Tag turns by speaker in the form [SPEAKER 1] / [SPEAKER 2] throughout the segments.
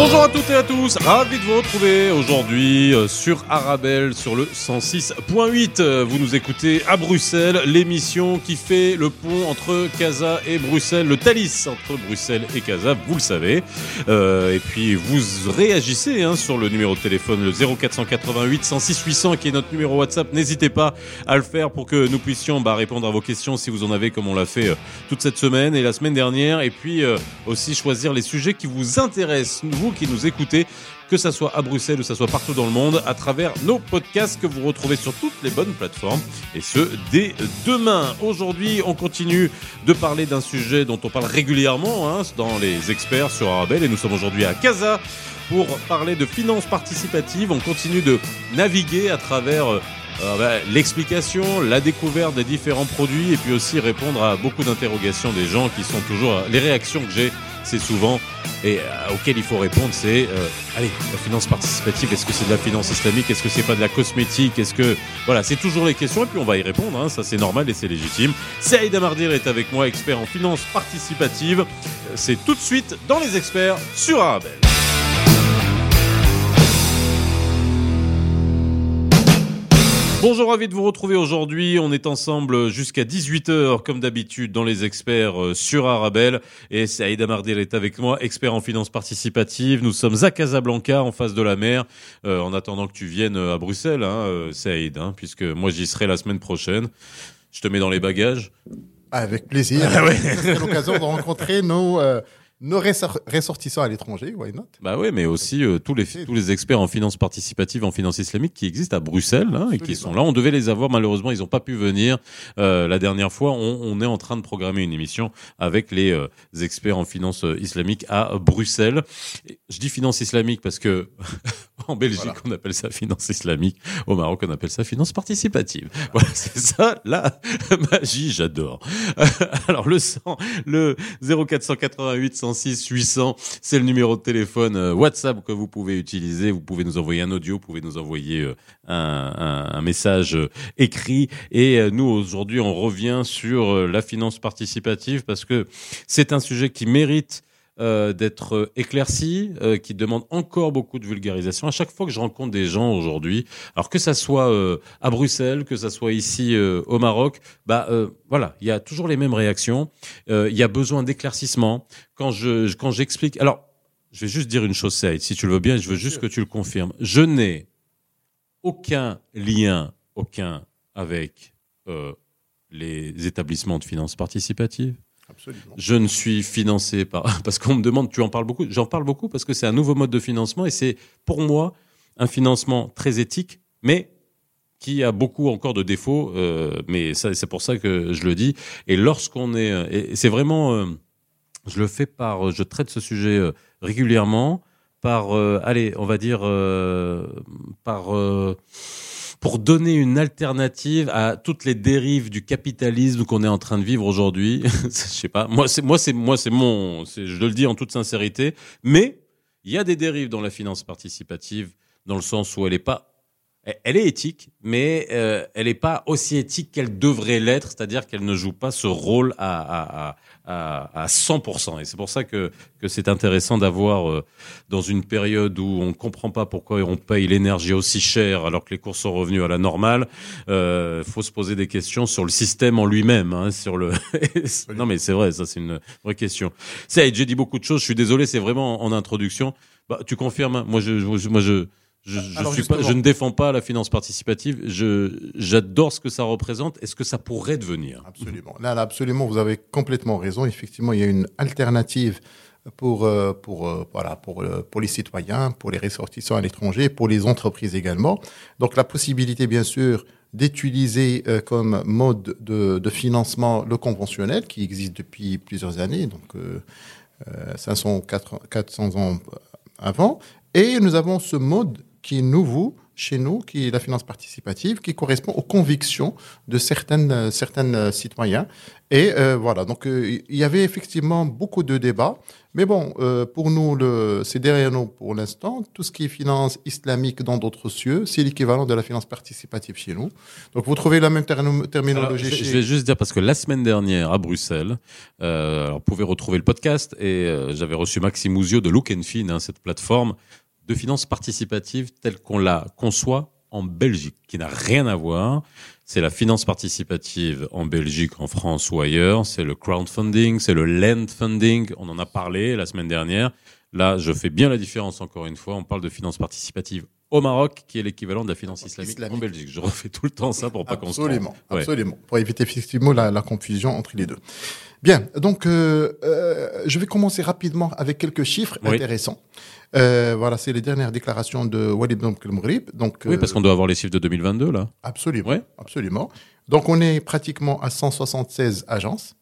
[SPEAKER 1] Bonjour à toutes et à tous, ravi de vous retrouver aujourd'hui euh, sur Arabelle sur le 106.8. Euh, Vous nous écoutez à Bruxelles, l'émission qui fait le pont entre Casa et Bruxelles, le Thalys entre Bruxelles et Casa, vous le savez. Euh, et puis vous réagissez hein, sur le numéro de téléphone le 0488 106 800 qui est notre numéro WhatsApp. N'hésitez pas à le faire pour que nous puissions bah, répondre à vos questions si vous en avez comme on l'a fait euh, toute cette semaine et la semaine dernière. Et puis euh, aussi choisir les sujets qui vous intéressent, qui nous écoutez, que ça soit à Bruxelles ou ça soit partout dans le monde, à travers nos podcasts que vous retrouvez sur toutes les bonnes plateformes, et ce, dès demain. Aujourd'hui, on continue de parler d'un sujet dont on parle régulièrement hein, dans les experts sur Arabelle, et nous sommes aujourd'hui à Casa pour parler de finances participatives. On continue de naviguer à travers... euh, euh, bah, l'explication, la découverte des différents produits et puis aussi répondre à beaucoup d'interrogations des gens qui sont toujours les réactions que j'ai c'est souvent et euh, auxquelles il faut répondre c'est euh, allez la finance participative est-ce que c'est de la finance islamique est-ce que c'est pas de la cosmétique est-ce que voilà c'est toujours les questions et puis on va y répondre hein, ça c'est normal et c'est légitime. Saïd Amardir est avec moi expert en finance participative. Euh, c'est tout de suite dans les experts sur Arabelle Bonjour, ravi de vous retrouver aujourd'hui. On est ensemble jusqu'à 18h, comme d'habitude, dans les experts euh, sur Arabelle. Et Saïd Amardir est avec moi, expert en finance participative. Nous sommes à Casablanca, en face de la mer, euh, en attendant que tu viennes euh, à Bruxelles, hein, euh, Saïd, hein, puisque moi j'y serai la semaine prochaine. Je te mets dans les bagages.
[SPEAKER 2] Avec plaisir.
[SPEAKER 1] Ah ouais.
[SPEAKER 2] C'est l'occasion de rencontrer nos, euh, nos ressor- ressortissants à l'étranger, why not?
[SPEAKER 1] Bah ouais, mais aussi euh, tous les tous les experts en finance participative, en finance islamique qui existent à Bruxelles hein, et qui sont là. On devait les avoir, malheureusement, ils n'ont pas pu venir euh, la dernière fois. On, on est en train de programmer une émission avec les euh, experts en finance euh, islamique à Bruxelles. Je dis finance islamique parce que en Belgique
[SPEAKER 2] Voilà.
[SPEAKER 1] on appelle ça finance islamique, au Maroc on appelle ça finance participative. Voilà, c'est ça la magie, j'adore. Alors le 100, le 0488 106 800, c'est le numéro de téléphone euh, WhatsApp que vous pouvez utiliser. Vous pouvez nous envoyer un audio, vous pouvez nous envoyer euh, un, un- un message euh, écrit. Et nous aujourd'hui, on revient sur la finance participative parce que c'est un sujet qui mérite euh, d'être éclairci, euh, qui demande encore beaucoup de vulgarisation. À chaque fois que je rencontre des gens aujourd'hui, alors que ça soit euh, à Bruxelles, que ça soit ici euh, au Maroc, bah euh, voilà, il y a toujours les mêmes réactions. Euh, Il y a besoin d'éclaircissement. Quand je quand j'explique, alors je vais juste dire une chose, Saïd, si tu le veux bien, je veux juste que tu le confirmes. Je n'ai aucun lien, aucun avec euh, les établissements de finances participatives. Je ne suis financé par parce qu'on me demande, tu en parles beaucoup. J'en parle beaucoup parce que c'est un nouveau mode de financement et c'est pour moi un financement très éthique, mais qui a beaucoup encore de défauts. euh, mais c'est pour ça que je le dis. Et lorsqu'on est, euh, c'est vraiment, euh, je le fais par, je traite ce sujet euh, régulièrement par, allez, on va dire par pour donner une alternative à toutes les dérives du capitalisme qu'on est en train de vivre aujourd'hui. Je sais pas. Moi, c'est moi, c'est moi, c'est mon. Je le dis en toute sincérité. Mais il y a des dérives dans la finance participative, dans le sens où elle est pas. Elle- est éthique, mais euh, elle n'est pas aussi éthique qu'elle devrait l'être, c'est-à-dire qu'elle ne joue pas ce rôle à, à, à, à, à 100%. Et c'est pour ça que, que c'est intéressant d'avoir, euh, dans une période où on ne comprend pas pourquoi on paye l'énergie aussi cher alors que les cours sont revenus à la normale, euh, faut se poser des questions sur le système en lui-même. Hein, sur le... non mais c'est vrai, ça c'est une vraie question. Saïd, j'ai dit beaucoup de choses, je suis désolé, c'est vraiment en introduction. Bah, tu confirmes hein? Moi, je, je- moi, je, je, je,
[SPEAKER 2] Alors,
[SPEAKER 1] suis pas,
[SPEAKER 2] justement.
[SPEAKER 1] je ne défends pas la finance participative. Je, j'adore ce que ça représente. Est-ce que ça pourrait devenir
[SPEAKER 2] Absolument. Là, là, absolument, vous avez complètement raison. Effectivement, il y a une alternative pour, euh, pour, euh, voilà, pour, euh, pour les citoyens, pour les ressortissants à l'étranger, pour les entreprises également. Donc, la possibilité, bien sûr, d'utiliser comme mode de, de financement le conventionnel qui existe depuis plusieurs années, donc euh, euh, 500, 400 400 ans avant. Et nous avons ce mode qui est nouveau chez nous, qui est la finance participative, qui correspond aux convictions de certaines, euh, certaines euh, citoyens. Et euh, voilà, donc euh, il y avait effectivement beaucoup de débats. Mais bon, euh, pour nous, le, c'est derrière nous pour l'instant. Tout ce qui est finance islamique dans d'autres cieux, c'est l'équivalent de la finance participative chez nous. Donc vous trouvez la même
[SPEAKER 1] Alors,
[SPEAKER 2] terminologie
[SPEAKER 1] je,
[SPEAKER 2] chez
[SPEAKER 1] je vais juste dire parce que la semaine dernière à Bruxelles, alors, vous pouvez retrouver le podcast et j'avais reçu Maxime Ouzio de Look and Fin, hein, cette plateforme de finance participative telle qu'on la conçoit en Belgique, qui n'a rien à voir. C'est la finance participative en Belgique, en France ou ailleurs. C'est le crowdfunding, c'est le land funding. On en a parlé la semaine dernière. Là, je fais bien la différence encore une fois. On parle de finance participative au Maroc, qui est l'équivalent de la finance islamique,
[SPEAKER 2] Islamique.
[SPEAKER 1] en Belgique. Je refais tout le temps ça pour pas qu'on se.
[SPEAKER 2] Absolument,
[SPEAKER 1] Ouais.
[SPEAKER 2] absolument. Pour éviter effectivement la, la confusion entre les deux. Bien, donc euh, euh, je vais commencer rapidement avec quelques chiffres
[SPEAKER 1] Oui.
[SPEAKER 2] intéressants. Euh, voilà, c'est les dernières déclarations de Walid Maghrib. Donc,
[SPEAKER 1] Oui, parce qu'on doit avoir les chiffres de 2022 là.
[SPEAKER 2] Absolument.
[SPEAKER 1] Ouais.
[SPEAKER 2] Absolument. Donc, on est pratiquement à 176 agences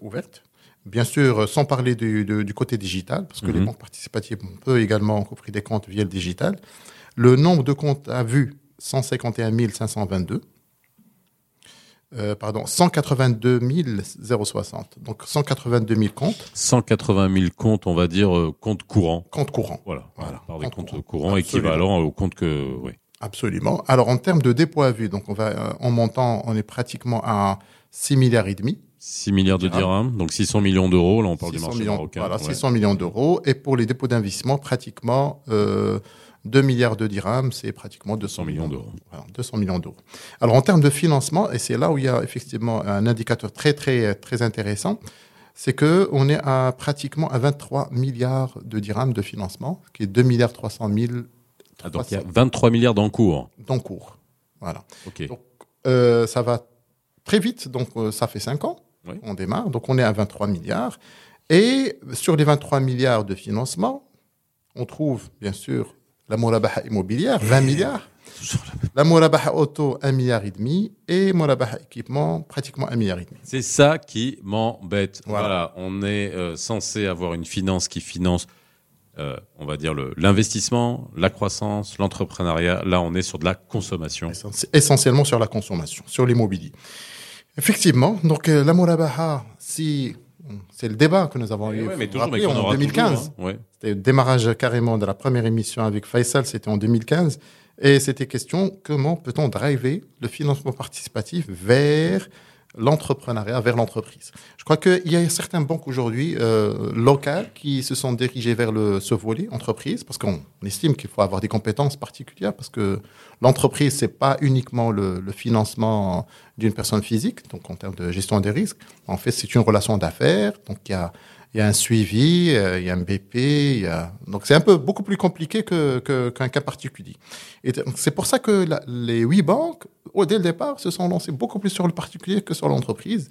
[SPEAKER 2] ouvertes. Bien sûr, euh, sans parler du, côté digital, parce que
[SPEAKER 1] Mhm.
[SPEAKER 2] les banques participatives, peut également ouvrir des comptes via le digital. Le nombre de comptes à vue, 151 522. Euh, pardon, 182 060. Donc, 182 000 comptes,
[SPEAKER 1] 180 000 comptes, on va dire euh, comptes courants.
[SPEAKER 2] comptes courants.
[SPEAKER 1] Voilà,
[SPEAKER 2] Voilà,
[SPEAKER 1] parle des
[SPEAKER 2] comptes
[SPEAKER 1] comptes
[SPEAKER 2] courants.
[SPEAKER 1] courants
[SPEAKER 2] Absolument.
[SPEAKER 1] équivalents aux comptes que oui.
[SPEAKER 2] Absolument. Alors, en termes de dépôt à vue, donc on va, euh, en montant, on est pratiquement à 6 milliards et demi.
[SPEAKER 1] 6 milliards de
[SPEAKER 2] Dirhams.
[SPEAKER 1] donc 600 millions d'euros. Là, on parle du
[SPEAKER 2] 600
[SPEAKER 1] marché
[SPEAKER 2] millions,
[SPEAKER 1] marocain.
[SPEAKER 2] Voilà,
[SPEAKER 1] ouais.
[SPEAKER 2] 600 millions d'euros. Et pour les dépôts d'investissement, pratiquement euh, 2 milliards de dirhams, c'est pratiquement 200 millions d'euros. Voilà, 200 millions d'euros. Alors, en termes de financement, et c'est là où il y a effectivement un indicateur très, très, très intéressant, c'est que on est à pratiquement à 23 milliards de dirhams de financement, ce qui est 2 milliards 300 000
[SPEAKER 1] Ah, donc il y a 23 milliards d'encours.
[SPEAKER 2] d'encours. Voilà.
[SPEAKER 1] Ok.
[SPEAKER 2] Donc, Euh, ça va très vite, donc euh, ça fait 5 ans.
[SPEAKER 1] Oui.
[SPEAKER 2] On démarre, donc on est à 23 milliards. Et sur les 23 milliards de financement, on trouve bien sûr la Morabaha immobilière, 20 milliards. La Morabaha auto, 1 milliard et demi. Et Morabaha équipement, pratiquement 1 milliard et demi.
[SPEAKER 1] C'est ça qui m'embête.
[SPEAKER 2] Voilà.
[SPEAKER 1] Voilà. on est euh, censé avoir une finance qui finance, euh, on va dire l'investissement, la croissance, l'entrepreneuriat. Là, on est sur de la consommation.
[SPEAKER 2] Essenti- essentiellement sur la consommation, sur l'immobilier. Effectivement, donc euh, la Morabaha, si c'est le débat que nous avons eu
[SPEAKER 1] Ouais, mais toujours, mais
[SPEAKER 2] en
[SPEAKER 1] aura
[SPEAKER 2] 2015.
[SPEAKER 1] toujours, hein. Ouais.
[SPEAKER 2] C'était le démarrage carrément de la première émission avec Faisal, c'était en 2015. Et c'était question comment peut-on driver le financement participatif vers l'entrepreneuriat, vers l'entreprise. Je crois qu'il y a certaines banques aujourd'hui euh, locales qui se sont dirigées vers le, ce volet entreprise parce qu'on estime qu'il faut avoir des compétences particulières parce que l'entreprise, c'est pas uniquement le, le financement d'une personne physique, donc en termes de gestion des risques. En fait, c'est une relation d'affaires. Donc, il y a il y a un suivi, euh, il y a un BP, il y a... donc c'est un peu beaucoup plus compliqué que, que- qu'un cas particulier. Et c'est pour ça que les huit banques, dès le départ, se sont lancées beaucoup plus sur le particulier que sur l'entreprise.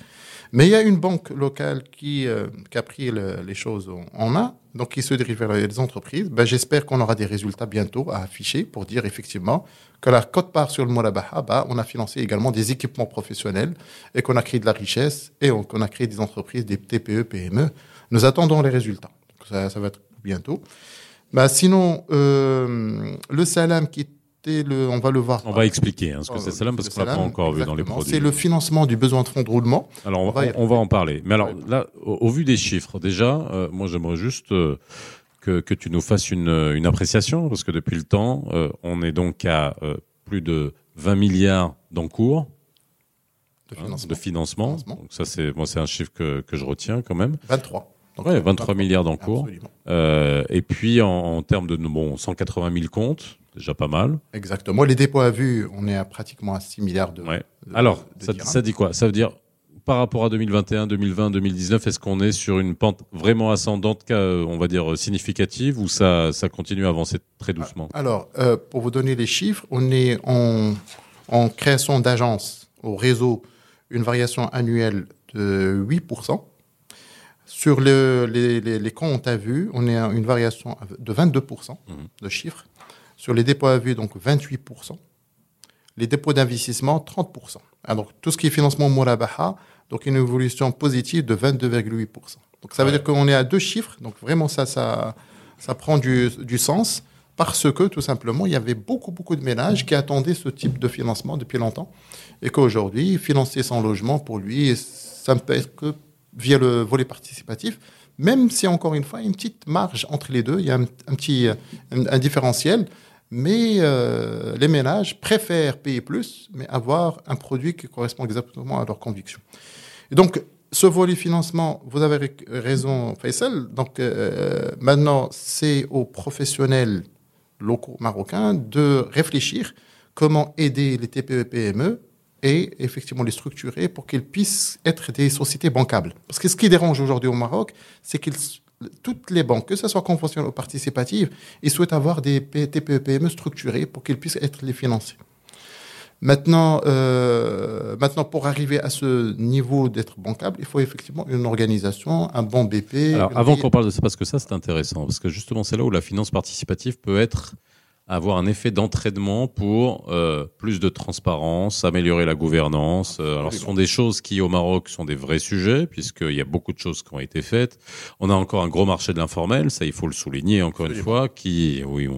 [SPEAKER 2] Mais il y a une banque locale qui, euh, qui a pris le- les choses en, main, donc qui se dirige vers les entreprises. Ben, J'espère qu'on aura des résultats bientôt à afficher pour dire effectivement que la cote-part sur le Morabaha, bah, on a financé également des équipements professionnels et qu'on a créé de la richesse et on- qu'on a créé des entreprises, des TPE, PME. Nous attendons les résultats. Ça, ça va être bientôt. Bah, sinon, euh, le salam qui était le, on va le voir.
[SPEAKER 1] On va expliquer hein, ce que
[SPEAKER 2] Oh,
[SPEAKER 1] c'est Salam parce
[SPEAKER 2] le
[SPEAKER 1] qu'on l'a pas encore vu dans les produits.
[SPEAKER 2] C'est le financement du besoin de fonds de roulement.
[SPEAKER 1] Alors, on,
[SPEAKER 2] On va
[SPEAKER 1] on- en parler. Mais alors, là, au, au vu des chiffres, déjà, euh, moi, j'aimerais juste euh, que, que tu nous fasses une, une appréciation, parce que depuis le temps, euh, on est donc à plus de 20 milliards d'encours
[SPEAKER 2] De
[SPEAKER 1] hein,
[SPEAKER 2] financement.
[SPEAKER 1] de financement.
[SPEAKER 2] Financement.
[SPEAKER 1] Donc ça, c'est moi, c'est un chiffre que, que je retiens quand même.
[SPEAKER 2] 23. Donc,
[SPEAKER 1] Ouais, 23 milliards d'encours. Euh, et puis, en, en termes de bon, 180 000 comptes, déjà pas mal.
[SPEAKER 2] Exactement. Les dépôts à vue, on est à pratiquement à 6 milliards de.
[SPEAKER 1] Ouais.
[SPEAKER 2] de-
[SPEAKER 1] Alors,
[SPEAKER 2] de
[SPEAKER 1] ça, dit quoi? Ça veut dire, par rapport à 2021, 2020, 2019, est-ce qu'on est sur une pente vraiment ascendante, on va dire, significative, ou ça, ça continue à avancer très doucement?
[SPEAKER 2] Alors, euh, pour vous donner les chiffres, on est en, en création d'agences au réseau, une variation annuelle de 8%. Sur le- les, les- les comptes à vue, on est à une variation de 22%
[SPEAKER 1] Mhm.
[SPEAKER 2] de chiffres. Sur les dépôts à vue, donc 28%. Les dépôts d'investissement, 30%. Ah, donc, tout ce qui est financement Mourabaha, donc une évolution positive de 22,8%. Donc, ça veut
[SPEAKER 1] Ouais.
[SPEAKER 2] dire qu'on est à deux chiffres. Donc, vraiment, ça, ça, ça prend du, du sens parce que tout simplement, il y avait beaucoup, beaucoup de ménages qui attendaient ce type de financement depuis longtemps et qu'aujourd'hui, financer son logement, pour lui, ça ne peut être que via le volet participatif, même si, encore une fois, il y a une petite marge entre les deux, il y a un, petit un, différentiel, mais euh, les ménages préfèrent payer plus, mais avoir un produit qui correspond exactement à leurs convictions. Et donc, ce volet financement, vous avez raison, Faisal. Donc, euh, maintenant, c'est aux professionnels locaux marocains de réfléchir comment aider les TPE PME et effectivement les structurer pour qu'ils puissent être des sociétés bancables. Parce que ce qui dérange aujourd'hui au Maroc, c'est que toutes les banques, que ce soit conventionnelles ou participatives, ils souhaitent avoir des TPE PME structurés pour qu'ils puissent être les financés. Maintenant, euh, maintenant, pour arriver à ce niveau d'être bancable, il faut effectivement une organisation, un bon BP.
[SPEAKER 1] Alors, avant qu'on parle de ça, parce que ça, c'est intéressant, parce que justement, c'est là où la finance participative peut être avoir un effet d'entraînement pour euh, plus de transparence, améliorer la gouvernance. Euh, alors, ce sont des choses qui, au Maroc, sont des vrais sujets, puisqu'il y a beaucoup de choses qui ont été faites. On a encore un gros marché de l'informel, ça, il faut le souligner encore une fois, qui, oui,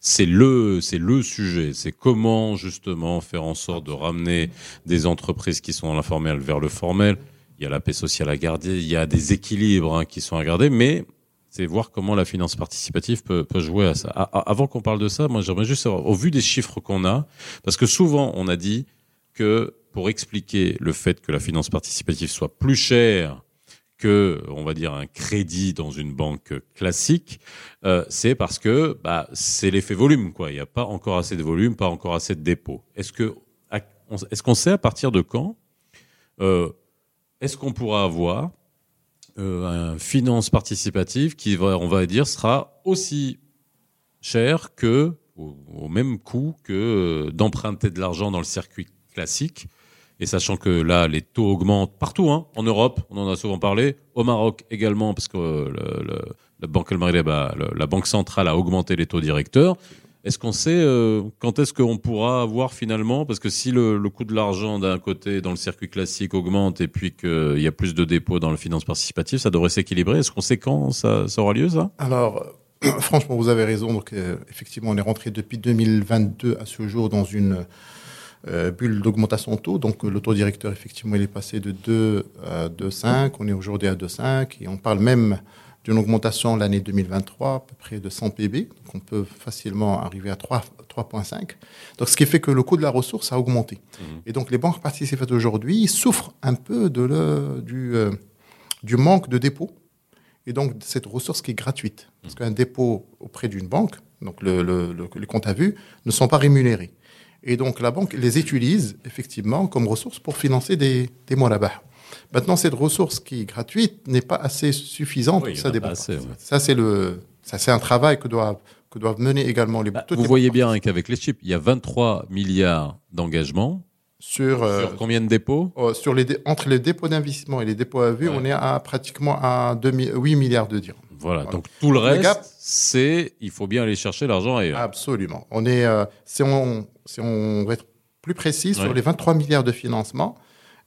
[SPEAKER 1] c'est le, c'est le sujet. C'est comment, justement, faire en sorte de ramener des entreprises qui sont dans l'informel vers le formel. Il y a la paix sociale à garder, il y a des équilibres hein, qui sont à garder, mais c'est voir comment la finance participative peut, peut jouer à ça. avant qu'on parle de ça, moi j'aimerais juste savoir, au vu des chiffres qu'on a, parce que souvent on a dit que pour expliquer le fait que la finance participative soit plus chère que, on va dire, un crédit dans une banque classique, euh, c'est parce que bah, c'est l'effet volume, quoi. Il n'y a pas encore assez de volume, pas encore assez de dépôts. Est-ce que, est-ce qu'on sait à partir de quand euh, est-ce qu'on pourra avoir euh, un finance participative qui, va, on va dire, sera aussi cher que, au, même coût que euh, d'emprunter de l'argent dans le circuit classique. Et sachant que là, les taux augmentent partout, hein, en Europe, on en a souvent parlé, au Maroc également, parce que euh, le, la Banque la Banque centrale a augmenté les taux directeurs. Est-ce qu'on sait euh, quand est-ce qu'on pourra avoir finalement, parce que si le, coût de l'argent d'un côté dans le circuit classique augmente et puis qu'il y a plus de dépôts dans le finance participative, ça devrait s'équilibrer. Est-ce qu'on sait quand ça, aura lieu
[SPEAKER 2] Alors, franchement, vous avez raison. Donc, euh, effectivement, on est rentré depuis 2022 à ce jour dans une euh, bulle d'augmentation de taux. Donc, le taux directeur, effectivement, il est passé de 2 à 2,5. On est aujourd'hui à 2,5 et on parle même d'une augmentation l'année 2023 à peu près de 100 PB. Donc on peut facilement arriver à 3,5. Donc ce qui fait que le coût de la ressource a augmenté. Mmh. Et donc les banques participantes aujourd'hui souffrent un peu de le, du, euh, du manque de dépôt et donc cette ressource qui est gratuite. Parce qu'un dépôt auprès d'une banque, donc le, le, les comptes à vue, ne sont pas rémunérés. Et donc la banque les utilise effectivement comme ressource pour financer des, des là-bas. Maintenant, cette ressource qui est gratuite n'est pas assez suffisante pour ça débat. Ça, c'est le, ça, c'est un travail que doivent, que doivent mener également les.
[SPEAKER 1] Bah, vous voyez bien qu'avec les chips, il y a 23 milliards d'engagements. Sur, euh, sur, combien de dépôts?
[SPEAKER 2] oh, sur les Entre les dépôts d'investissement et les dépôts à vue, on est à pratiquement à 8 milliards de dirhams.
[SPEAKER 1] Voilà, donc tout le reste, c'est il faut bien aller chercher l'argent ailleurs.
[SPEAKER 2] Absolument. On est, euh, si, on, si on va être plus précis, sur les 23 milliards de financement,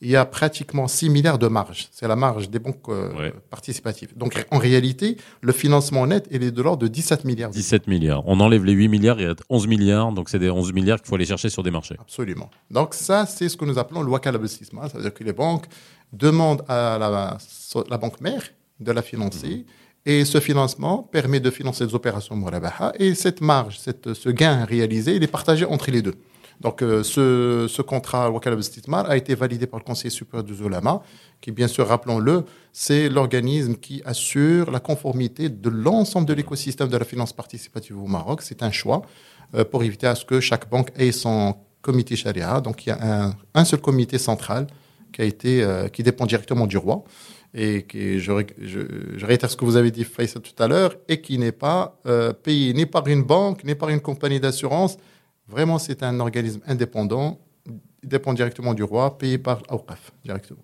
[SPEAKER 2] il y a pratiquement 6 milliards de marge. C'est la marge des banques euh, participatives. Donc, en réalité, le financement net, il est de l'ordre de 17 milliards.
[SPEAKER 1] 17 milliards. On enlève les 8 milliards, il y a 11 milliards. Donc, c'est des 11 milliards qu'il faut aller chercher sur des marchés.
[SPEAKER 2] Absolument. Donc, ça, c'est ce que nous appelons le wakal investissement. C'est-à-dire que les banques demandent à la, banque mère de la financer. Mhm. Et ce financement permet de financer des opérations Mourabaha. Et cette marge, cette, ce gain réalisé, il est partagé entre les deux. Donc, euh, ce, contrat Wakala Bestitmar a été validé par le Conseil supérieur du Zolama, qui, bien sûr, rappelons-le, c'est l'organisme qui assure la conformité de l'ensemble de l'écosystème de la finance participative au Maroc. C'est un choix euh, pour éviter à ce que chaque banque ait son comité charia. Donc, il y a un, seul comité central euh, qui dépend directement du roi et qui, je, réitère ce que vous avez dit, Faisal, tout à l'heure, et qui n'est pas payé ni par une banque, ni par une compagnie d'assurance, Vraiment, c'est un organisme indépendant, il dépend directement du roi, payé par Awqaf. Directement.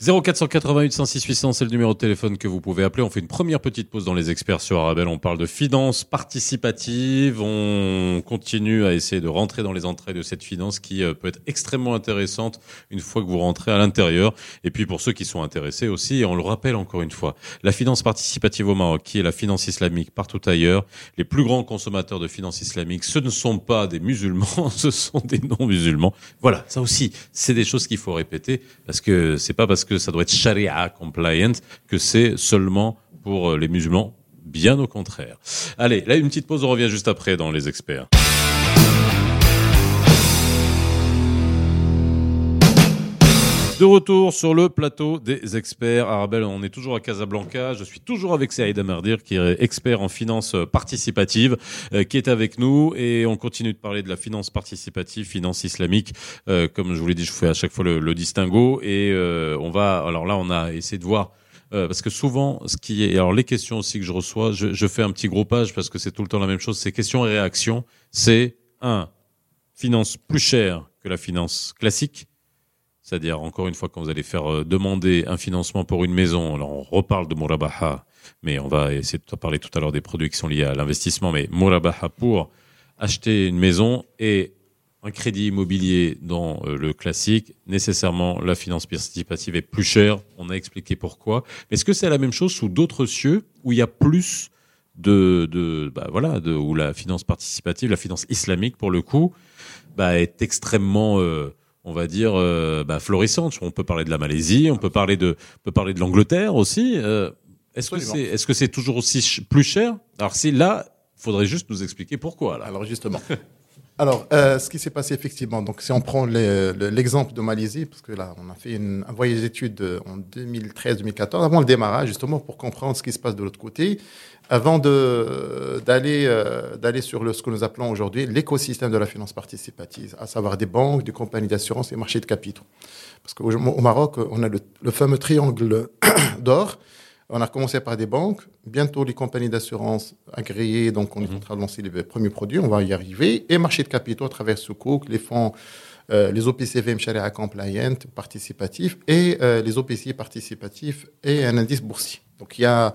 [SPEAKER 1] 0488 106 800, c'est le numéro de téléphone que vous pouvez appeler. On fait une première petite pause dans les experts sur Arabelle. On parle de finances participatives. On continue à essayer de rentrer dans les entrées de cette finance qui euh, peut être extrêmement intéressante une fois que vous rentrez à l'intérieur. Et puis pour ceux qui sont intéressés aussi, on le rappelle encore une fois, la finance participative au Maroc, qui est la finance islamique partout ailleurs, les plus grands consommateurs de finance islamique, ce ne sont pas des musulmans, ce sont des non-musulmans. Voilà, ça aussi, c'est des choses qu'il faut répéter parce que c'est pas parce que ça doit être sharia compliant que c'est seulement pour les musulmans. Bien au contraire. Allez, là une petite pause, on revient juste après dans les experts. De retour sur le plateau des experts. Arabelle, on est toujours à Casablanca. Je suis toujours avec Saïd Amardir, qui est expert en finance participative, euh, qui est avec nous. Et on continue de parler de la finance participative, finance islamique. Euh, comme je vous l'ai dit, je fais à chaque fois le, le distinguo. Et euh, on va, alors là, on a essayé de voir parce que souvent, ce qui est, alors les questions aussi que je reçois, je, je fais un petit groupage parce que c'est tout le temps la même chose. C'est questions et réactions. C'est un finance plus chère que la finance classique. C'est-à-dire, encore une fois, quand vous allez faire euh, demander un financement pour une maison, alors on reparle de Murabaha, mais on va essayer de parler tout à l'heure des produits qui sont liés à l'investissement, mais Murabaha pour acheter une maison et un crédit immobilier dans euh, le classique, nécessairement la finance participative est plus chère. On a expliqué pourquoi. Mais est-ce que c'est la même chose sous d'autres cieux où il y a plus de, de bah voilà, où la finance participative, la finance islamique pour le coup, bah, est extrêmement euh, on va dire, euh, bah, florissante. On peut parler de la Malaisie, on peut parler de, on peut parler de l'Angleterre aussi. Euh, est-ce que c'est, est-ce que c'est toujours aussi ch- plus cher? Alors si là, faudrait juste nous expliquer pourquoi. Là.
[SPEAKER 2] Alors justement. Alors, euh, ce qui s'est passé effectivement, donc si on prend l'exemple de Malaisie, parce que là, on a fait une, un voyage d'études euh, en 2013-2014, avant le démarrage, justement, pour comprendre ce qui se passe de l'autre côté, avant d'aller euh, sur le, ce que nous appelons aujourd'hui l'écosystème de la finance participative, à savoir des banques, des compagnies d'assurance et marchés de capitaux. Parce qu'au au Maroc, on a le, le fameux triangle d'or. On a commencé par des banques, bientôt les compagnies d'assurance agréées, donc on est en train de lancer les premiers produits, on va y arriver, et marché de capitaux à travers Soukouk, les fonds, euh, les OPCVM Sharia Compliant participatifs et euh, les OPC participatifs et un indice boursier. Donc il y a,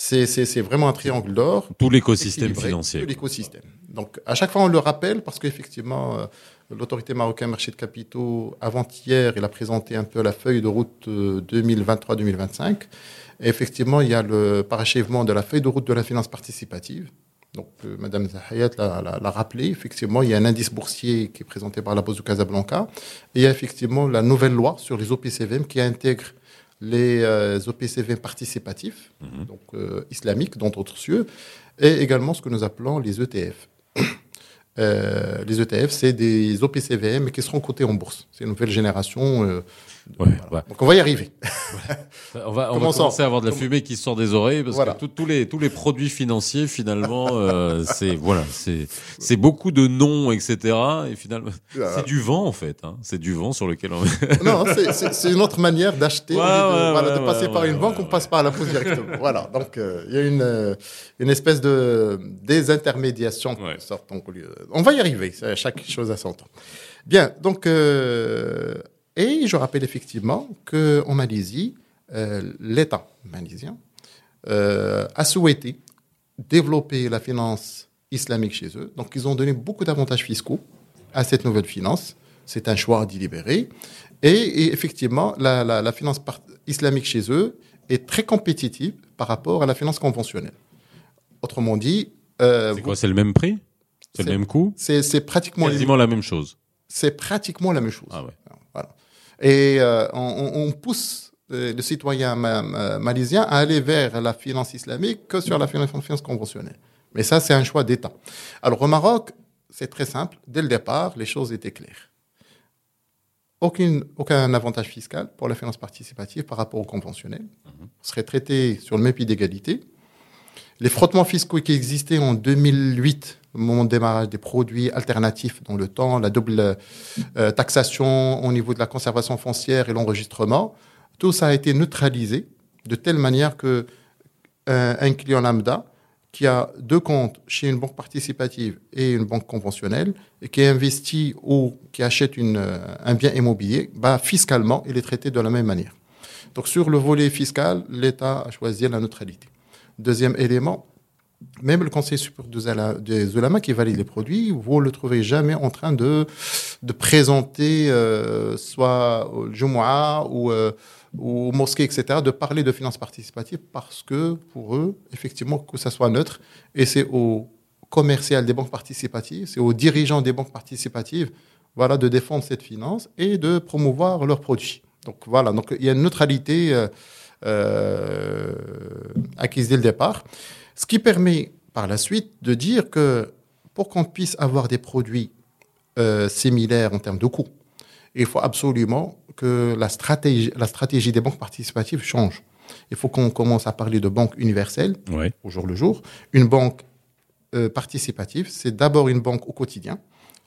[SPEAKER 2] c'est, vraiment un triangle d'or.
[SPEAKER 1] Tout l'écosystème financier.
[SPEAKER 2] tout l'écosystème. Donc, à chaque fois, on le rappelle parce qu'effectivement, euh, l'autorité marocaine marché de capitaux, avant-hier, il a présenté un peu la feuille de route euh, 2023-2025. Et effectivement, il y a le parachèvement de la feuille de route de la finance participative. Donc, euh, Madame Zahayat l'a rappelé. Effectivement, il y a un indice boursier qui est présenté par la Bourse de Casablanca. Et il y a effectivement la nouvelle loi sur les OPCVM qui intègre les euh, OPCVM participatifs, donc euh, islamiques, dans d'autres cieux, et également ce que nous appelons les ETF. Euh, les ETF, c'est des OPCVM qui seront cotés en bourse. C'est une nouvelle génération.
[SPEAKER 1] Ouais,
[SPEAKER 2] voilà. Donc on va y arriver.
[SPEAKER 1] On va, on va commencer à avoir de la fumée qui sort des oreilles parce
[SPEAKER 2] Voilà.
[SPEAKER 1] que tous les tous les produits financiers finalement euh, c'est voilà c'est c'est beaucoup de noms etc et finalement c'est du vent en fait hein. c'est du vent sur lequel on
[SPEAKER 2] non, c'est- une autre manière d'acheter.
[SPEAKER 1] Ouais,
[SPEAKER 2] de, de passer par une banque, on passe par la poste directement. voilà. Donc, euh, il y a une, euh, une espèce de désintermédiation. sorte. Donc, on va y arriver. Chaque chose à son temps. Bien. Donc, euh, et je rappelle effectivement qu'en Malaisie, euh, l'État malaisien euh, a souhaité développer la finance islamique chez eux. Donc, ils ont donné beaucoup d'avantages fiscaux à cette nouvelle finance. C'est un choix délibéré. Et, et effectivement, la, la- la finance islamique chez eux est très compétitive par rapport à la finance conventionnelle. Autrement dit, euh,
[SPEAKER 1] c'est quoi c'est le même prix? C'est le même coût?
[SPEAKER 2] c'est pratiquement, les-
[SPEAKER 1] quasiment la même chose
[SPEAKER 2] c'est pratiquement la même chose.
[SPEAKER 1] ah ouais.
[SPEAKER 2] Et euh, on, on- pousse euh, le citoyen ma- ma- malaisien à aller vers la finance islamique que sur la finance, finance conventionnelle. Mais ça, c'est un choix d'État. Alors au Maroc, c'est très simple. Dès le départ, les choses étaient claires. Aucune, aucun avantage fiscal pour la finance participative par rapport au conventionnel. On serait traité sur le même pied d'égalité. Les frottements fiscaux qui existaient en 2008, de démarrage des produits alternatifs dans le temps, la double euh, taxation au niveau de la conservation foncière et l'enregistrement, tout ça a été neutralisé de telle manière que euh, un client lambda qui a deux comptes chez une banque participative et une banque conventionnelle et qui investit ou qui achète une, un bien immobilier, bah, fiscalement, il est traité de la même manière. Donc sur le volet fiscal, l'État a choisi la neutralité. Deuxième élément, même le Conseil supérieur des ulama qui valide les produits, vous ne le trouvez jamais en train de, de présenter euh, soit au Jumu'ah ou, euh, ou mosquée, etc., de parler de finances participatives parce que pour eux, effectivement, que ça soit neutre, et c'est aux commercial des banques participatives, c'est aux dirigeants des banques participatives voilà, de défendre cette finance et de promouvoir leurs produits. Donc voilà, donc il y a une neutralité euh acquise dès le départ. Ce qui permet par la suite de dire que pour qu'on puisse avoir des produits euh, similaires en termes de coûts, il faut absolument que la stratégie, la stratégie des banques participatives change. Il faut qu'on commence à parler de banque universelle au jour le jour. Une banque euh, participative, c'est d'abord une banque au quotidien.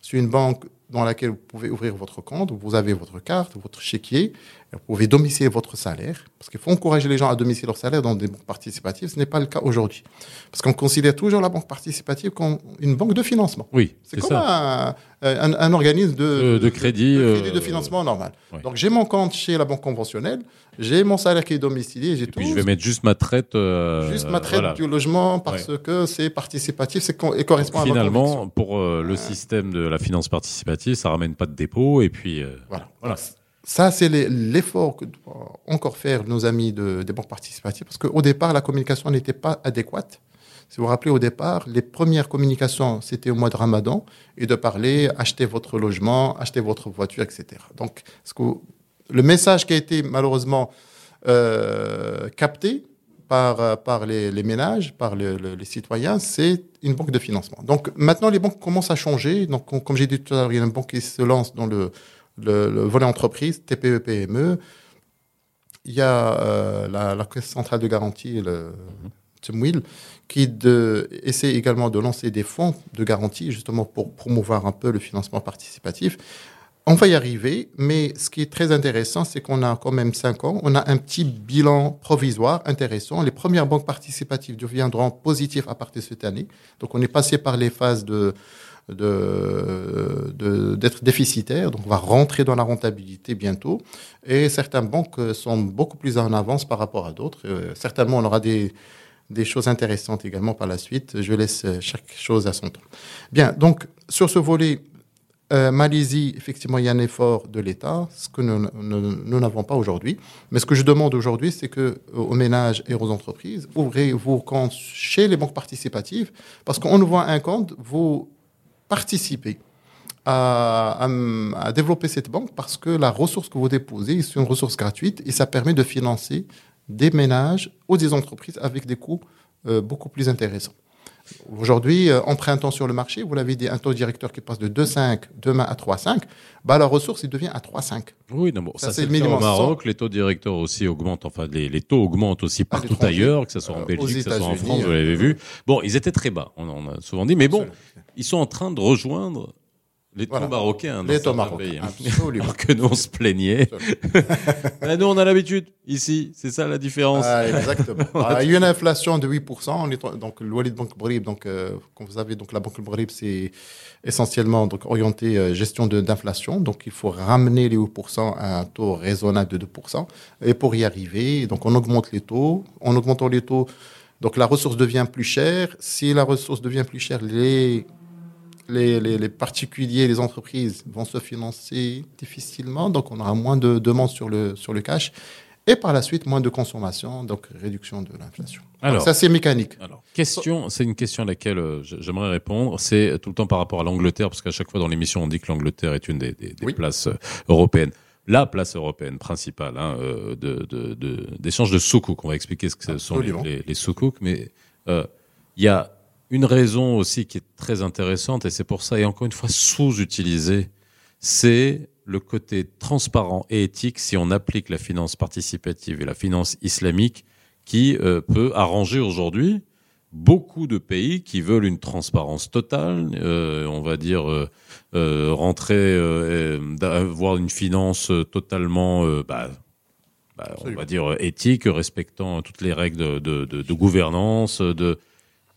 [SPEAKER 2] C'est une banque dans laquelle vous pouvez ouvrir votre compte, vous avez votre carte, votre chéquier, vous pouvez domicilier votre salaire, parce qu'il faut encourager les gens à domicilier leur salaire dans des banques participatives. Ce n'est pas le cas aujourd'hui. Parce qu'on considère toujours la banque participative comme une banque de financement.
[SPEAKER 1] Oui,
[SPEAKER 2] c'est comme Un, un, organisme de,
[SPEAKER 1] de, crédit,
[SPEAKER 2] de, crédit, de euh, financement normal. Donc j'ai mon compte chez la banque conventionnelle, j'ai mon salaire qui est domicilié, j'ai tout.
[SPEAKER 1] Puis je vais mettre juste ma traite. Euh,
[SPEAKER 2] juste ma traite du logement parce que c'est participatif c'est et correspond
[SPEAKER 1] Finalement,
[SPEAKER 2] à
[SPEAKER 1] Finalement, pour euh, le système de la finance participative, ça ramène pas de dépôt et puis.
[SPEAKER 2] voilà. voilà. Ça, c'est l'effort que doivent encore faire nos amis de, des banques participatives, parce qu'au départ, la communication n'était pas adéquate. Si vous vous rappelez, au départ, les premières communications, c'était au mois de Ramadan, et de parler, achetez votre logement, achetez votre voiture, etc. Donc, ce que, le message qui a été malheureusement euh, capté par, par les, ménages, par les citoyens, c'est une banque de financement. Donc, maintenant, les banques commencent à changer. Donc, comme j'ai dit tout à l'heure, il y a une banque qui se lance dans le le, volet entreprise, TPE, PME. Il y a euh, la, Caisse centrale de garantie, le TMWIL, qui de, essaie également de lancer des fonds de garantie, justement pour promouvoir un peu le financement participatif. On va y arriver, mais ce qui est très intéressant, c'est qu'on a quand même cinq ans, on a un petit bilan provisoire intéressant. Les premières banques participatives deviendront positives à partir de cette année. Donc on est passé par les phases de, d'être de, déficitaire. Donc, on va rentrer dans la rentabilité bientôt. Et certaines banques sont beaucoup plus en avance par rapport à d'autres. Euh, certainement, on aura des, des choses intéressantes également par la suite. Je laisse chaque chose à son temps. Bien, donc, sur ce volet, euh, Malaisie, effectivement, il y a un effort de l'État, ce que nous n'avons pas aujourd'hui. Mais ce que je demande aujourd'hui, c'est que euh, aux ménages et aux entreprises, ouvrez vos comptes chez les banques participatives, parce qu'on voit un compte, vous participer à, développer cette banque parce que la ressource que vous déposez, c'est une ressource gratuite et ça permet de financer des ménages ou des entreprises avec des coûts euh, beaucoup plus intéressants. Aujourd'hui, euh, empruntant sur le marché, vous l'avez dit, un taux directeur qui passe de 2,5 demain à 3,5, bah, la ressource, il devient à 3,5.
[SPEAKER 1] Oui, non, bon, ça, c'est le minimum. Au Maroc, les taux directeurs aussi augmentent, enfin, les, taux augmentent aussi partout ailleurs, que ce soit en euh, Belgique, que ce soit en France, vous l'avez vu. Bon, ils étaient très bas, on en a souvent dit, mais bon, ils sont en train de rejoindre les taux marocains.
[SPEAKER 2] Les taux marocains,
[SPEAKER 1] hein. absolument. Alors que nous, on se plaignait. Ben, nous, on a l'habitude. Ici, c'est ça la différence.
[SPEAKER 2] Ah, exactement. Ah, il y a une inflation de 8%. donc, le Walid Banque Brib, donc, euh, comme vous savez, donc, la Banque Brib, c'est essentiellement donc, orienté euh, gestion d'inflation. Donc, il faut ramener les 8% à un taux raisonnable de 2%. Et pour y arriver, donc, on augmente les taux. En augmentant les taux, donc, la ressource devient plus chère. Si la ressource devient plus chère, les les, particuliers, les entreprises vont se financer difficilement, donc on aura moins de demandes sur le, sur le cash. Et par la suite, moins de consommation, donc réduction de l'inflation. Alors, ça, c'est mécanique.
[SPEAKER 1] Alors, question, c'est une question à laquelle euh, j'aimerais répondre. C'est tout le temps par rapport à l'Angleterre, parce qu'à chaque fois dans l'émission, on dit que l'Angleterre est une des, places euh, européennes la place européenne principale hein, euh, d'échange de, de, soukouk. On va expliquer ce que sont les, les, les soukouk, mais il y a une raison aussi qui est très intéressante, et c'est pour ça, et encore une fois sous-utilisée, c'est le côté transparent et éthique si on applique la finance participative et la finance islamique qui euh, peut arranger aujourd'hui beaucoup de pays qui veulent une transparence totale, euh, on va dire euh, rentrer, avoir une finance totalement, bah, bah, on va dire éthique, respectant toutes les règles de, de, de gouvernance, de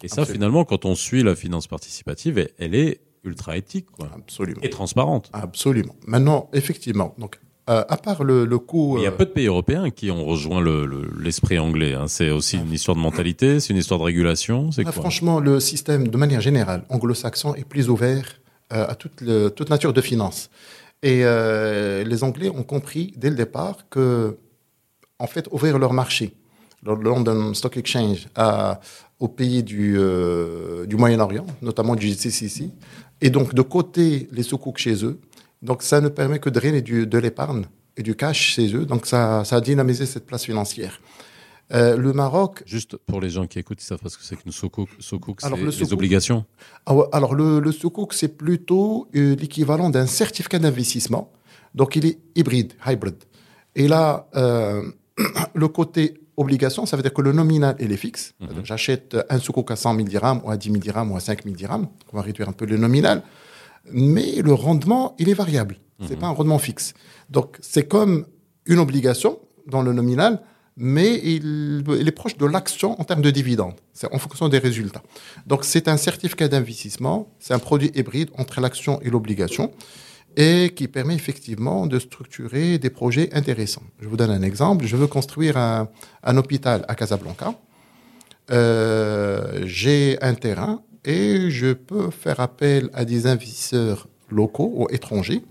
[SPEAKER 1] Et ça, finalement, quand on suit la finance participative, elle, est ultra éthique quoi.
[SPEAKER 2] Absolument.
[SPEAKER 1] et transparente.
[SPEAKER 2] Absolument. Maintenant, effectivement, donc, euh, à part le, le coût.
[SPEAKER 1] Il y a
[SPEAKER 2] euh,
[SPEAKER 1] peu de pays européens qui ont rejoint le- le- l'esprit anglais. hein. C'est aussi une histoire de mentalité, c'est une histoire de régulation. C'est
[SPEAKER 2] Ah, franchement, le système, de manière générale, anglo-saxon est plus ouvert euh, à toute, nature de finance. Et les Anglais ont compris dès le départ que, en fait, ouvrir leur marché, le London Stock Exchange, à, aux pays du, euh, du Moyen-Orient, notamment du GCC, et donc de côté les soukouks chez eux. Donc ça ne permet que de drainer du, de l'épargne et du cash chez eux. Donc ça, ça a dynamisé cette place financière. Euh, le Maroc
[SPEAKER 1] Juste pour les gens qui écoutent, ils savent pas ce que c'est qu'une sukuk. Sukuk, c'est
[SPEAKER 2] le
[SPEAKER 1] les obligations.
[SPEAKER 2] Ah alors, le, le sukuk, c'est plutôt euh, l'équivalent d'un certificat d'investissement. Donc, il est hybride, hybrid. Et là, euh, le côté obligation, ça veut dire que le nominal, il est fixe.
[SPEAKER 1] Mhm.
[SPEAKER 2] J'achète un sukuk à 100 000 dirhams, ou à 10 000 dirhams, ou à 5 000 dirhams. On va réduire un peu le nominal. Mais le rendement, il est variable. C'est pas un rendement fixe. Donc, c'est comme une obligation dans le nominal, mais il, il est proche de l'action en termes de dividendes. C'est en fonction des résultats. Donc, c'est un certificat d'investissement. C'est un produit hybride entre l'action et l'obligation et qui permet effectivement de structurer des projets intéressants. Je vous donne un exemple. Je veux construire un, un hôpital à Casablanca. Euh, J'ai un terrain et je peux faire appel à des investisseurs locaux ou étrangers.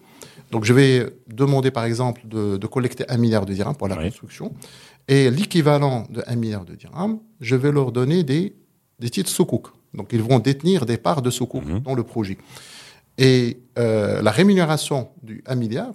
[SPEAKER 2] Donc, je vais demander, par exemple, de, de collecter un milliard de dirhams pour la
[SPEAKER 1] Oui.
[SPEAKER 2] construction. Et l'équivalent de un milliard de dirhams, je vais leur donner des, des titres soukouk. Donc, ils vont détenir des parts de soukouk
[SPEAKER 1] Mhm.
[SPEAKER 2] dans le projet. Et euh, la rémunération du 1 milliard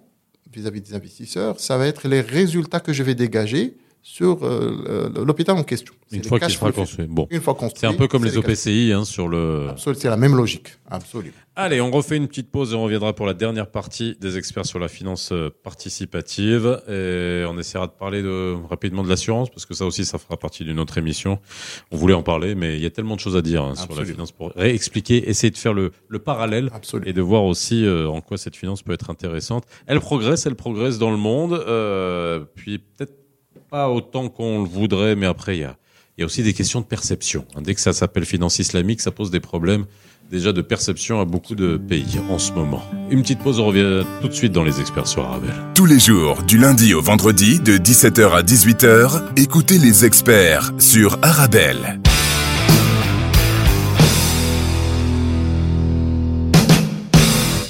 [SPEAKER 2] vis-à-vis des investisseurs, ça va être les résultats que je vais dégager sur euh, l'hôpital en question.
[SPEAKER 1] Une fois qu'il sera construit. Bon.
[SPEAKER 2] Une fois construit.
[SPEAKER 1] C'est un peu comme les OPCI hein, sur le.
[SPEAKER 2] C'est la même logique. Absolument.
[SPEAKER 1] Allez, on refait une petite pause et on reviendra pour la dernière partie des experts sur la finance euh, participative. Et on essaiera de parler de, rapidement de l'assurance, parce que ça aussi, ça fera partie d'une autre émission. On voulait en parler, mais il y a tellement de choses à dire hein, sur la finance pour réexpliquer, essayer de faire le, le parallèle
[SPEAKER 2] Absolument.
[SPEAKER 1] et de voir aussi euh, en quoi cette finance peut être intéressante. Elle progresse, elle progresse dans le monde, euh, puis peut-être pas autant qu'on le voudrait, mais après, il y a, y a aussi des questions de perception. hein. Dès que ça s'appelle finance islamique, ça pose des problèmes déjà de perception à beaucoup de pays en ce moment. Une petite pause, on revient tout de suite dans les experts sur Arabelle.
[SPEAKER 3] Tous les jours, du lundi au vendredi, de 17h à 18h, écoutez les experts sur Arabelle.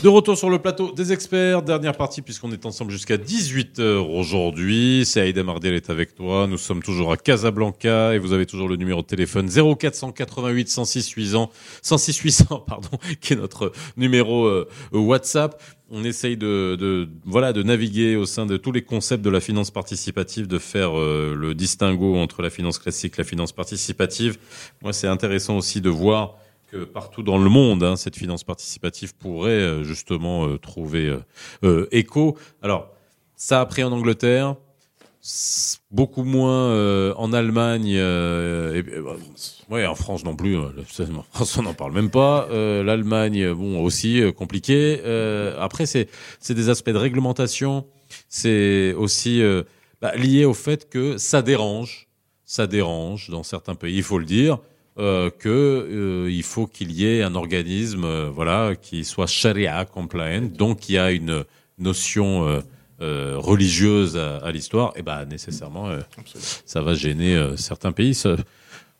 [SPEAKER 1] De retour sur le plateau des experts, dernière partie puisqu'on est ensemble jusqu'à 18h aujourd'hui. C'est Aïda Mardiel est avec toi. Nous sommes toujours à Casablanca et vous avez toujours le numéro de téléphone 0488 106 800, 106 800 pardon, qui est notre numéro euh, WhatsApp. On essaye de, de voilà de naviguer au sein de tous les concepts de la finance participative, de faire euh, le distinguo entre la finance classique et la finance participative. Moi, c'est intéressant aussi de voir que partout dans le monde, hein, cette finance participative pourrait euh, justement euh, trouver euh, écho. Alors, ça a pris en Angleterre, beaucoup moins euh, en Allemagne, euh, bah, ouais, en France non plus. euh, En France, on n'en parle même pas. L'Allemagne, bon, aussi compliqué. Après, c'est c'est des aspects de réglementation. C'est aussi bah, lié au fait que ça dérange, ça dérange dans certains pays, il faut le dire euh, que euh, il faut qu'il y ait un organisme euh, voilà qui soit sharia compliant. Donc il y a une notion euh, religieuse à, à l'histoire. Et ben nécessairement ça va gêner certains pays. Ça-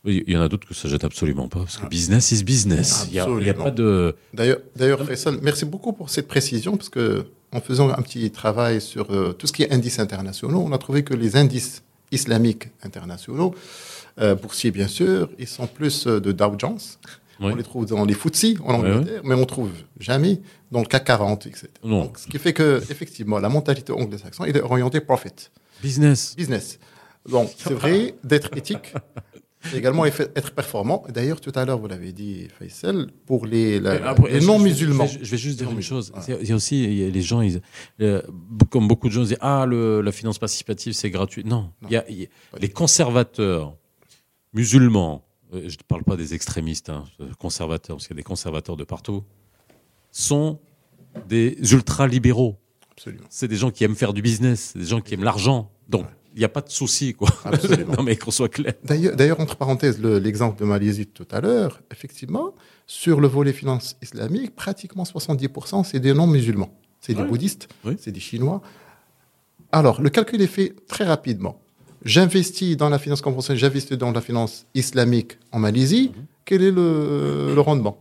[SPEAKER 1] il y en a d'autres que ça jette absolument pas parce que business is business. Il y a, pas de
[SPEAKER 2] D'ailleurs, d'ailleurs, Faisal, merci beaucoup pour cette précision, parce que en faisant un petit travail sur tout ce qui est indices internationaux, on a trouvé que les indices islamiques internationaux, boursiers bien sûr, ils sont plus euh, de Dow Jones.
[SPEAKER 1] Oui.
[SPEAKER 2] On les trouve dans les FTSE en Angleterre, mais on trouve jamais dans le CAC 40, etc.
[SPEAKER 1] Non.
[SPEAKER 2] Donc, ce qui fait que, effectivement, la mentalité anglo-saxonne, est orienté profit,
[SPEAKER 1] business
[SPEAKER 2] business. Donc, c'est vrai d'être éthique, également être performant. D'ailleurs, tout à l'heure, vous l'avez dit, Faisal, pour les, non-musulmans.
[SPEAKER 1] Je, vais- je vais juste dire une chose. Il y a aussi il y a les gens, ils, euh, comme beaucoup de gens, ils disent ah le, la finance participative c'est gratuit. Non,
[SPEAKER 2] Non.
[SPEAKER 1] il y a, il y a-
[SPEAKER 2] Pas
[SPEAKER 1] les conservateurs musulmans. euh, Je ne parle pas des extrémistes, hein, euh, conservateurs, parce qu'il y a des conservateurs de partout. Sont des ultra libéraux.
[SPEAKER 2] Absolument.
[SPEAKER 1] C'est des gens qui aiment faire du business, c'est des gens qui aiment l'argent. Donc il n'y a pas de souci, quoi.
[SPEAKER 2] Absolument.
[SPEAKER 1] non, mais qu'on soit clair.
[SPEAKER 2] D'ailleurs, entre parenthèses, le- l'exemple de Malaisie tout à l'heure, effectivement, sur le volet finance islamique, pratiquement 70%, c'est des non-musulmans. C'est des bouddhistes,
[SPEAKER 1] Oui.
[SPEAKER 2] c'est des chinois. Alors, le calcul est fait très rapidement. J'investis dans la finance conventionnelle, j'investis dans la finance islamique en Malaisie. Quel est le, le rendement?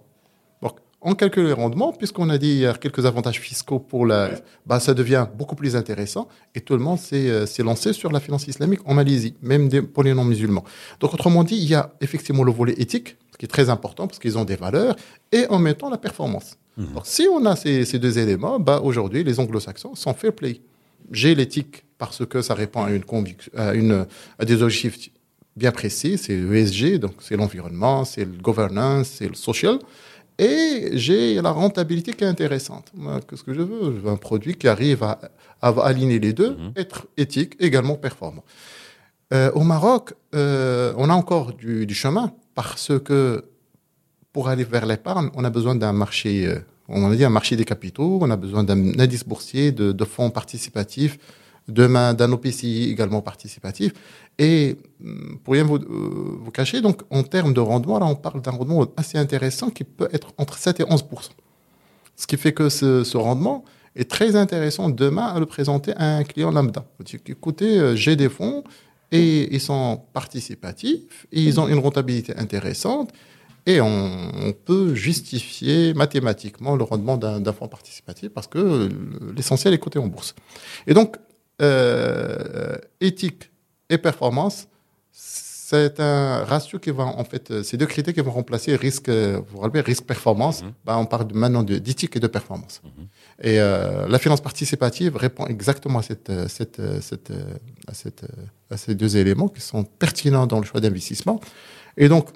[SPEAKER 2] Donc, on calcule les rendements, puisqu'on a dit il y a quelques avantages fiscaux pour la. Bah, ça devient beaucoup plus intéressant et tout le monde s'est euh, lancé sur la finance islamique en Malaisie, même pour les non-musulmans. Donc, autrement dit, il y a effectivement le volet éthique, qui est très important parce qu'ils ont des valeurs, et en même temps la performance. Donc, si on a ces, ces deux éléments, bah, aujourd'hui, les anglo-saxons sont fair play. J'ai l'éthique parce que ça répond à, une conviction, à, une, à des objectifs bien précis, c'est l'ESG, donc c'est l'environnement, c'est le governance, c'est le social. Et j'ai la rentabilité qui est intéressante. Qu'est-ce que je veux? Je veux un produit qui arrive à, à aligner les deux, être éthique, également performant. Euh, au Maroc, euh, on a encore du, du chemin parce que pour aller vers l'épargne, on a besoin d'un marché, euh, on a dit un marché des capitaux, on a besoin d'un indice boursier, de, de fonds participatifs, demain d'un OPCI également participatif. Et hum, pour rien vous, euh, vous cacher, donc en termes de rendement, là on parle d'un rendement assez intéressant qui peut être entre 7 et 11 Ce qui fait que ce, ce rendement est très intéressant demain à le présenter à un client lambda. Écoutez, euh, j'ai des fonds et ils sont participatifs, et ils ont une rentabilité intéressante et on, on peut justifier mathématiquement le rendement d'un fonds participatif parce que l'essentiel est coté en bourse. Et donc, euh, éthique et performance, c'est un ratio qui va, en fait, euh, ces deux critères qui vont remplacer risque, euh, vous rappelez, risque-performance. Ben, on parle maintenant d'éthique et de performance. Et euh, la finance participative répond exactement à, cette, euh, cette, cette, à, cette, à ces deux éléments qui sont pertinents dans le choix d'investissement. Et donc,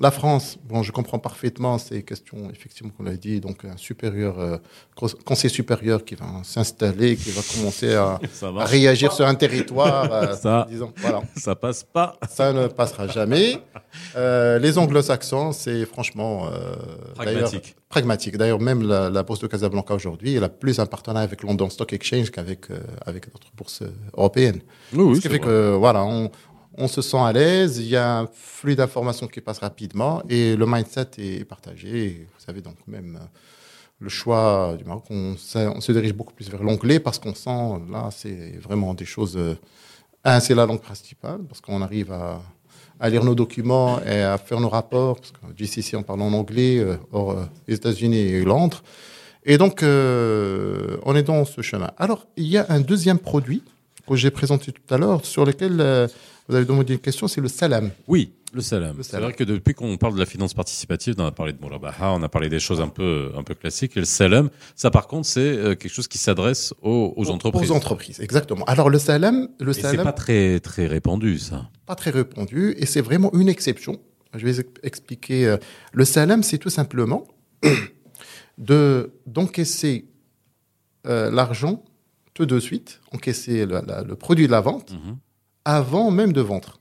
[SPEAKER 2] la France, bon, je comprends parfaitement ces questions, effectivement, qu'on l'a dit, donc un supérieur, euh, cons- conseil supérieur qui va s'installer, qui va commencer à, réagir sur un territoire, euh,
[SPEAKER 1] Ça.
[SPEAKER 2] disons, voilà,
[SPEAKER 1] Ça passe pas.
[SPEAKER 2] ça ne passera jamais. Euh, les anglo-saxons, c'est franchement
[SPEAKER 1] Pragmatique.
[SPEAKER 2] pragmatique. D'ailleurs, même la, la bourse de Casablanca aujourd'hui, elle a plus un partenariat avec London Stock Exchange qu'avec avec d'autres bourses européennes.
[SPEAKER 1] Oui, oui,
[SPEAKER 2] Ce qui fait
[SPEAKER 1] vrai.
[SPEAKER 2] que voilà, on, on se sent à l'aise, il y a un flux d'informations qui passe rapidement et le mindset est partagé. Vous savez donc même euh, le choix du Maroc, on, se- dirige beaucoup plus vers l'anglais parce qu'on sent là c'est vraiment des choses. euh, un, c'est la langue principale parce qu'on arrive à, lire nos documents et à faire nos rapports parce que GCC on parle en anglais, or euh, États-Unis et Londres. Et donc, on est dans ce chemin. Alors, il y a un deuxième produit que j'ai présenté tout à l'heure, sur lequel euh, vous avez demandé une question, c'est le salam.
[SPEAKER 1] Oui, le salam.
[SPEAKER 2] Le
[SPEAKER 1] C'est
[SPEAKER 2] salam.
[SPEAKER 1] vrai que depuis qu'on parle de la finance participative, on a parlé de Mourabaha, on a parlé des choses un peu, un peu classiques. Et le salam, ça par contre, c'est euh, quelque chose qui s'adresse aux, aux entreprises.
[SPEAKER 2] Aux entreprises, exactement. Alors, le salam, le
[SPEAKER 1] Et c'est
[SPEAKER 2] salam,
[SPEAKER 1] pas très, très répandu, ça.
[SPEAKER 2] pas très répandu, et c'est vraiment une exception. Je vais ex- expliquer. euh, Le salam, c'est tout simplement de d'encaisser euh, l'argent tout de suite, encaisser le, la- le produit de la vente
[SPEAKER 1] Mhm.
[SPEAKER 2] avant même de vendre.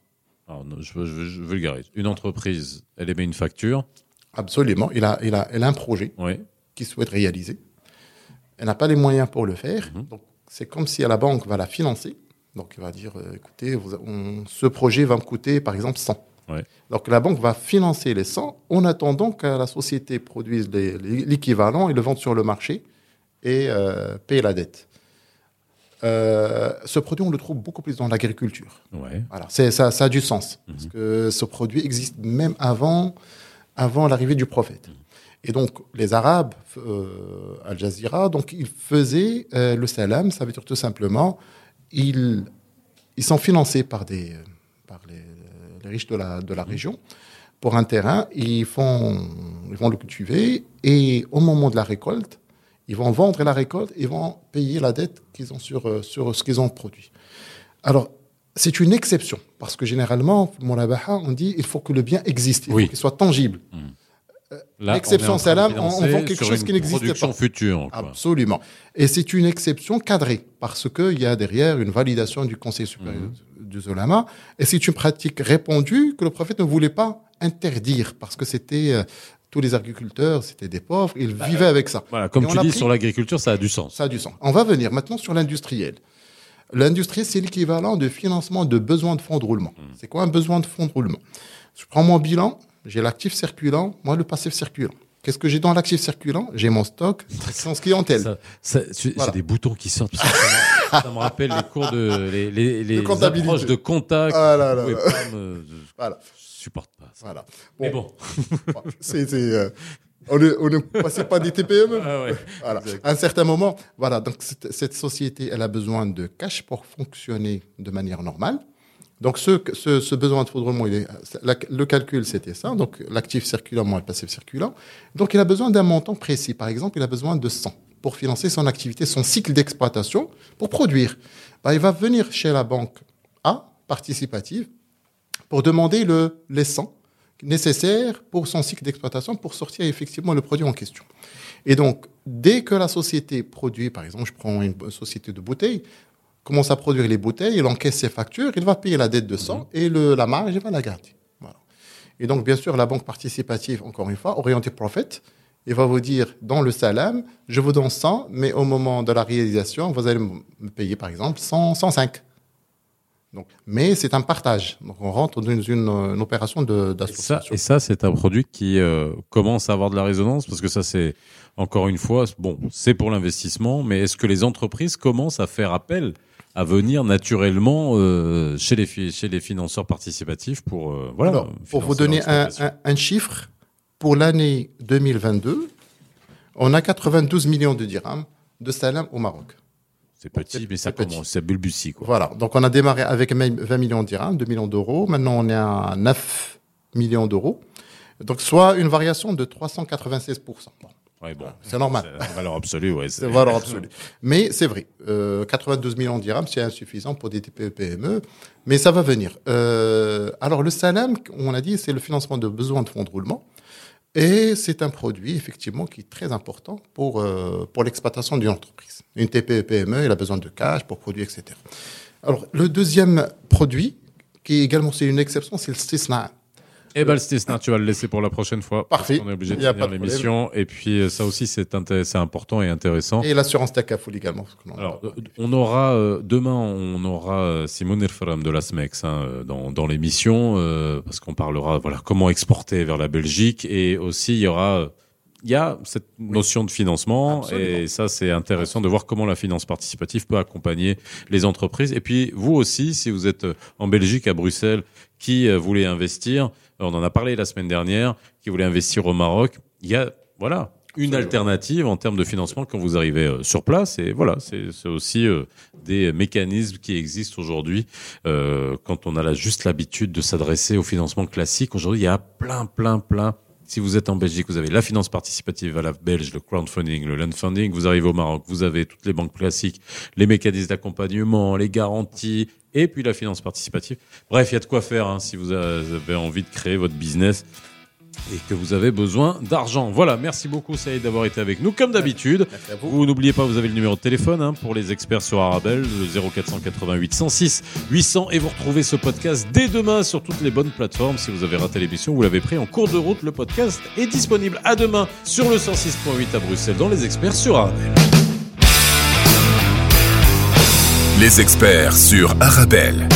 [SPEAKER 1] Alors, je, je, je vulgarise. Une entreprise, elle émet une facture.
[SPEAKER 2] Absolument. Il a, il a, elle a un projet.
[SPEAKER 1] Oui.
[SPEAKER 2] qui souhaite réaliser. Elle n'a pas les moyens pour le faire.
[SPEAKER 1] Mhm.
[SPEAKER 2] Donc, c'est comme si la banque va la financer. Donc, il va dire, euh, écoutez, vous- on- ce projet va me coûter, par exemple, 100.
[SPEAKER 1] Ouais.
[SPEAKER 2] Donc, la banque va financer les 100 en attendant que la société produise l'équivalent et le vende sur le marché et euh, paye la dette. Euh, ce produit, on le trouve beaucoup plus dans l'agriculture.
[SPEAKER 1] Ouais.
[SPEAKER 2] Voilà, ça, ça a du sens.
[SPEAKER 1] Mhm.
[SPEAKER 2] Parce que ce produit existe même avant, avant l'arrivée du prophète. Et donc, les Arabes, euh, Al Jazeera, donc, ils faisaient euh, le salam, ça veut dire tout simplement, ils, ils sont financés par, des, par les, les riches de la, de la région pour un terrain, ils, font, ils vont le cultiver et au moment de la récolte, ils vont vendre la récolte et vont payer la dette qu'ils ont sur, euh, sur ce qu'ils ont produit. Alors, c'est une exception, parce que généralement, mon labaha, on dit il faut que le bien existe, il
[SPEAKER 1] Oui.
[SPEAKER 2] faut qu'il soit tangible.
[SPEAKER 1] Là,
[SPEAKER 2] L'exception
[SPEAKER 1] on est en train de
[SPEAKER 2] salam, on- on vend quelque chose qui n'existe pas.
[SPEAKER 1] future. quoi.
[SPEAKER 2] Absolument. Et c'est une exception cadrée, parce qu'il y a derrière une validation du Conseil supérieur
[SPEAKER 1] Mhm.
[SPEAKER 2] du Zolama, et c'est une pratique répandue que le prophète ne voulait pas interdire, parce que c'était euh, tous les agriculteurs, c'était des pauvres, ils vivaient avec ça.
[SPEAKER 1] Voilà, comme
[SPEAKER 2] Et
[SPEAKER 1] tu dis,
[SPEAKER 2] pris-
[SPEAKER 1] sur l'agriculture, ça a du sens.
[SPEAKER 2] Ça a du sens. On va venir maintenant sur l'industriel. L'industrie, c'est l'équivalent de financement de besoin de fonds de roulement. C'est quoi un besoin de fonds de roulement? Je prends mon bilan, j'ai l'actif circulant, moi le passif circulant. Qu'est-ce que j'ai dans l'actif circulant? J'ai mon stock, sans clientèle.
[SPEAKER 1] Ça, ça, J'ai
[SPEAKER 2] Voilà.
[SPEAKER 1] des boutons qui sortent. ça, me- ça me rappelle les cours de les, les, les
[SPEAKER 2] comptabilité.
[SPEAKER 1] approches de contact.
[SPEAKER 2] Ah là là
[SPEAKER 1] Vous
[SPEAKER 2] là.
[SPEAKER 1] pouvez pas me- je
[SPEAKER 2] Voilà.
[SPEAKER 1] Supporte pas. ça.
[SPEAKER 2] Voilà.
[SPEAKER 1] Mais bon.
[SPEAKER 2] c'est, c'est, euh, on ne, on ne passait pas des TPME.
[SPEAKER 1] Ah ouais.
[SPEAKER 2] Voilà. À un certain moment, voilà. Donc cette, cette société, elle a besoin de cash pour fonctionner de manière normale. Donc ce, ce, ce besoin de foudrement, il est, la- le calcul c'était ça. Donc l'actif circulant moins le passif circulant. Donc il a besoin d'un montant précis. Par exemple, il a besoin de 100 pour financer son activité, son cycle d'exploitation, pour produire. Bah, il va venir chez la banque A participative pour demander le, les 100 nécessaires pour son cycle d'exploitation pour sortir effectivement le produit en question. Et donc, dès que la société produit, par exemple, je prends une société de bouteilles, commence à produire les bouteilles, il encaisse ses factures, il va payer la dette de 100 et le, la marge, il va la garder. Voilà. Et donc, bien sûr, la banque participative, encore une fois, orientée profit, il va vous dire dans le salam, je vous donne 100, mais au moment de la réalisation, vous allez me payer, par exemple, 100, 105. Donc, mais c'est un partage. Donc, on rentre dans une, une, une opération de-
[SPEAKER 1] Et ça,
[SPEAKER 2] d'association.
[SPEAKER 1] et ça c'est un produit qui euh, commence à avoir de la résonance parce que ça, c'est encore une fois, bon, c'est pour l'investissement, mais est-ce que les entreprises commencent à faire appel à venir naturellement euh, chez, les chez les financeurs participatifs pour euh, voilà
[SPEAKER 2] Alors, pour vous donner un, un- un chiffre, pour l'année 2022, on a 92 millions de dirhams de salam au Maroc.
[SPEAKER 1] C'est petit, mais ça
[SPEAKER 2] petit.
[SPEAKER 1] commence, ça quoi.
[SPEAKER 2] Voilà. Donc, on a démarré avec 20 millions de dirhams, 2 millions d'euros. Maintenant, on est à 9 millions d'euros. Donc, soit une variation de 396%. Bon,
[SPEAKER 1] Ouais, bon,
[SPEAKER 2] c'est normal.
[SPEAKER 1] valeur absolue, ouais.
[SPEAKER 2] C'est valeur absolue. Mais c'est vrai, euh, 92 millions de dirhams, c'est insuffisant pour des TPE PME, mais ça va venir. Euh, alors le salam, on a dit, c'est le financement de besoins de fonds de roulement, et c'est un produit effectivement qui est très important pour euh, pour l'exploitation d'une entreprise. Une TPE PME, elle a besoin de cash pour produire, etc. Alors le deuxième produit, qui est également c'est une exception, c'est le stisna.
[SPEAKER 1] Eh ben, le tu vas le laisser pour la prochaine fois.
[SPEAKER 2] Parfait.
[SPEAKER 1] On est obligé de finir l'émission. Et puis, euh, ça aussi, c'est important et intéressant.
[SPEAKER 2] Et l'assurance Takafoul également.
[SPEAKER 1] Alors, on aura euh, demain, on aura euh, Simone Erfaram de la SMEX hein, euh, dans, dans l'émission euh, parce qu'on parlera voilà comment exporter vers la Belgique et aussi il y aura euh, il y a cette notion de financement
[SPEAKER 2] Absolument.
[SPEAKER 1] et ça c'est intéressant de voir comment la finance participative peut accompagner les entreprises et puis vous aussi si vous êtes euh, en Belgique à Bruxelles qui euh, voulez investir on en a parlé la semaine dernière qui voulait investir au Maroc il y a voilà une
[SPEAKER 2] Absolument.
[SPEAKER 1] alternative en termes de financement quand vous arrivez euh, sur place et voilà c'est aussi des mécanismes qui existent aujourd'hui quand on a juste l'habitude de s'adresser au financement classique aujourd'hui il y a plein plein plein si vous êtes en Belgique, vous avez la finance participative à la belge, le crowdfunding, le landfunding. Vous arrivez au Maroc, vous avez toutes les banques classiques, les mécanismes d'accompagnement, les garanties, et puis la finance participative. Bref, il y a de quoi faire hein, si vous avez envie de créer votre business et que vous avez besoin d'argent. Voilà, merci beaucoup Saïd d'avoir été avec nous comme d'habitude. Vous n'oubliez pas, vous avez le numéro de téléphone hein, pour les experts sur Arabelle, le 0488 106 800 et vous retrouvez ce podcast dès demain sur toutes les bonnes plateformes. Si vous avez raté l'émission, vous l'avez pris en cours de route, le podcast est disponible à demain sur le 106.8 à Bruxelles dans les experts sur Arabelle.
[SPEAKER 3] Les experts sur Arabelle.